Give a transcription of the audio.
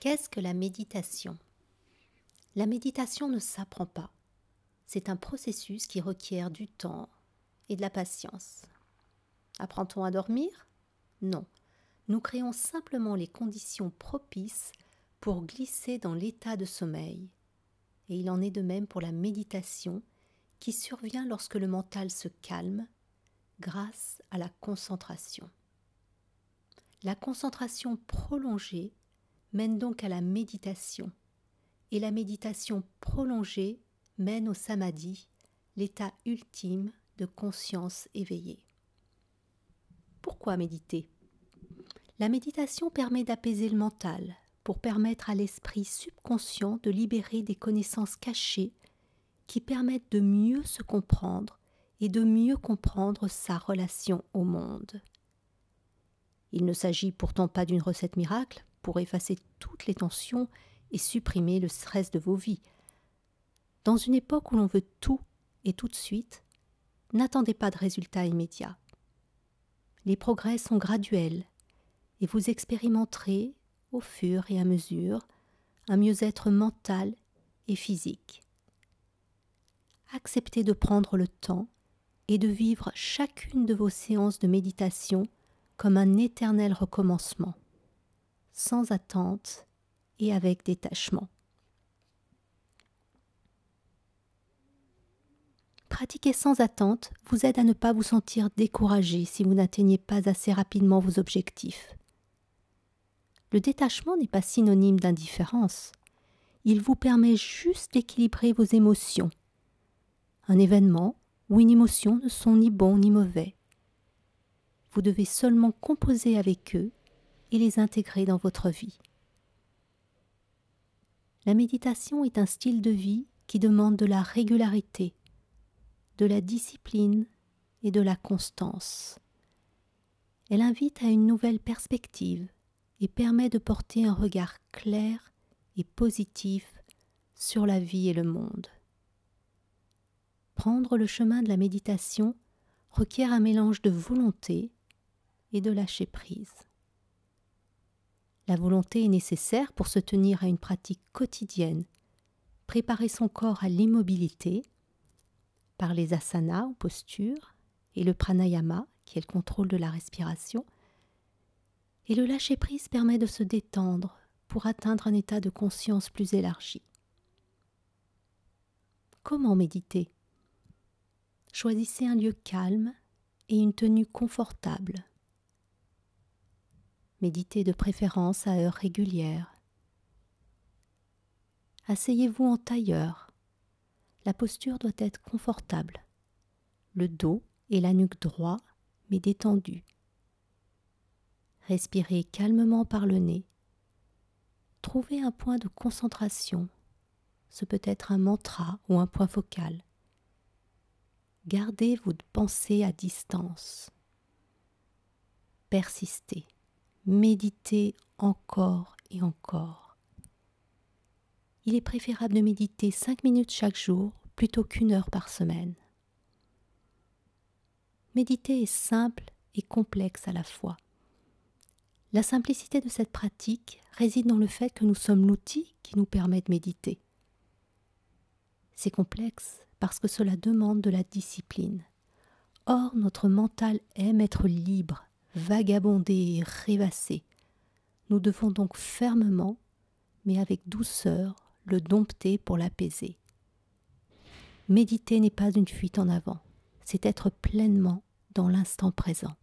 Qu'est-ce que la méditation? La méditation ne s'apprend pas. C'est un processus qui requiert du temps et de la patience. Apprend-on à dormir? Non. Nous créons simplement les conditions propices pour glisser dans l'état de sommeil. Et il en est de même pour la méditation qui survient lorsque le mental se calme grâce à la concentration. La concentration prolongée mène donc à la méditation, et la méditation prolongée mène au samadhi, l'état ultime de conscience éveillée. Pourquoi méditer? La méditation permet d'apaiser le mental, pour permettre à l'esprit subconscient de libérer des connaissances cachées qui permettent de mieux se comprendre et de mieux comprendre sa relation au monde. Il ne s'agit pourtant pas d'une recette miracle pour effacer toutes les tensions et supprimer le stress de vos vies. Dans une époque où l'on veut tout et tout de suite, n'attendez pas de résultats immédiats. Les progrès sont graduels et vous expérimenterez, au fur et à mesure, un mieux-être mental et physique. Acceptez de prendre le temps et de vivre chacune de vos séances de méditation comme un éternel recommencement, sans attente et avec détachement. Pratiquer sans attente vous aide à ne pas vous sentir découragé si vous n'atteignez pas assez rapidement vos objectifs. Le détachement n'est pas synonyme d'indifférence. Il vous permet juste d'équilibrer vos émotions. Un événement ou une émotion ne sont ni bons ni mauvais. Vous devez seulement composer avec eux et les intégrer dans votre vie. La méditation est un style de vie qui demande de la régularité, de la discipline et de la constance. Elle invite à une nouvelle perspective et permet de porter un regard clair et positif sur la vie et le monde. Prendre le chemin de la méditation requiert un mélange de volonté et de lâcher prise. La volonté est nécessaire pour se tenir à une pratique quotidienne, préparer son corps à l'immobilité par les asanas ou postures et le pranayama qui est le contrôle de la respiration. Et le lâcher prise permet de se détendre pour atteindre un état de conscience plus élargi. Comment méditer? Choisissez un lieu calme et une tenue confortable. Méditez de préférence à heure régulière. Asseyez-vous en tailleur. La posture doit être confortable. Le dos et la nuque droits mais détendus. Respirez calmement par le nez. Trouvez un point de concentration. Ce peut être un mantra ou un point focal. Gardez votre pensée à distance. Persistez méditez encore et encore. Il est préférable de méditer cinq minutes chaque jour plutôt qu'une heure par semaine. Méditer est simple et complexe à la fois. La simplicité de cette pratique réside dans le fait que nous sommes l'outil qui nous permet de méditer. C'est complexe parce que cela demande de la discipline. Or, notre mental aime être libre, vagabonder et rêvasser. Nous devons donc fermement, mais avec douceur, le dompter pour l'apaiser. Méditer n'est pas une fuite en avant, c'est être pleinement dans l'instant présent.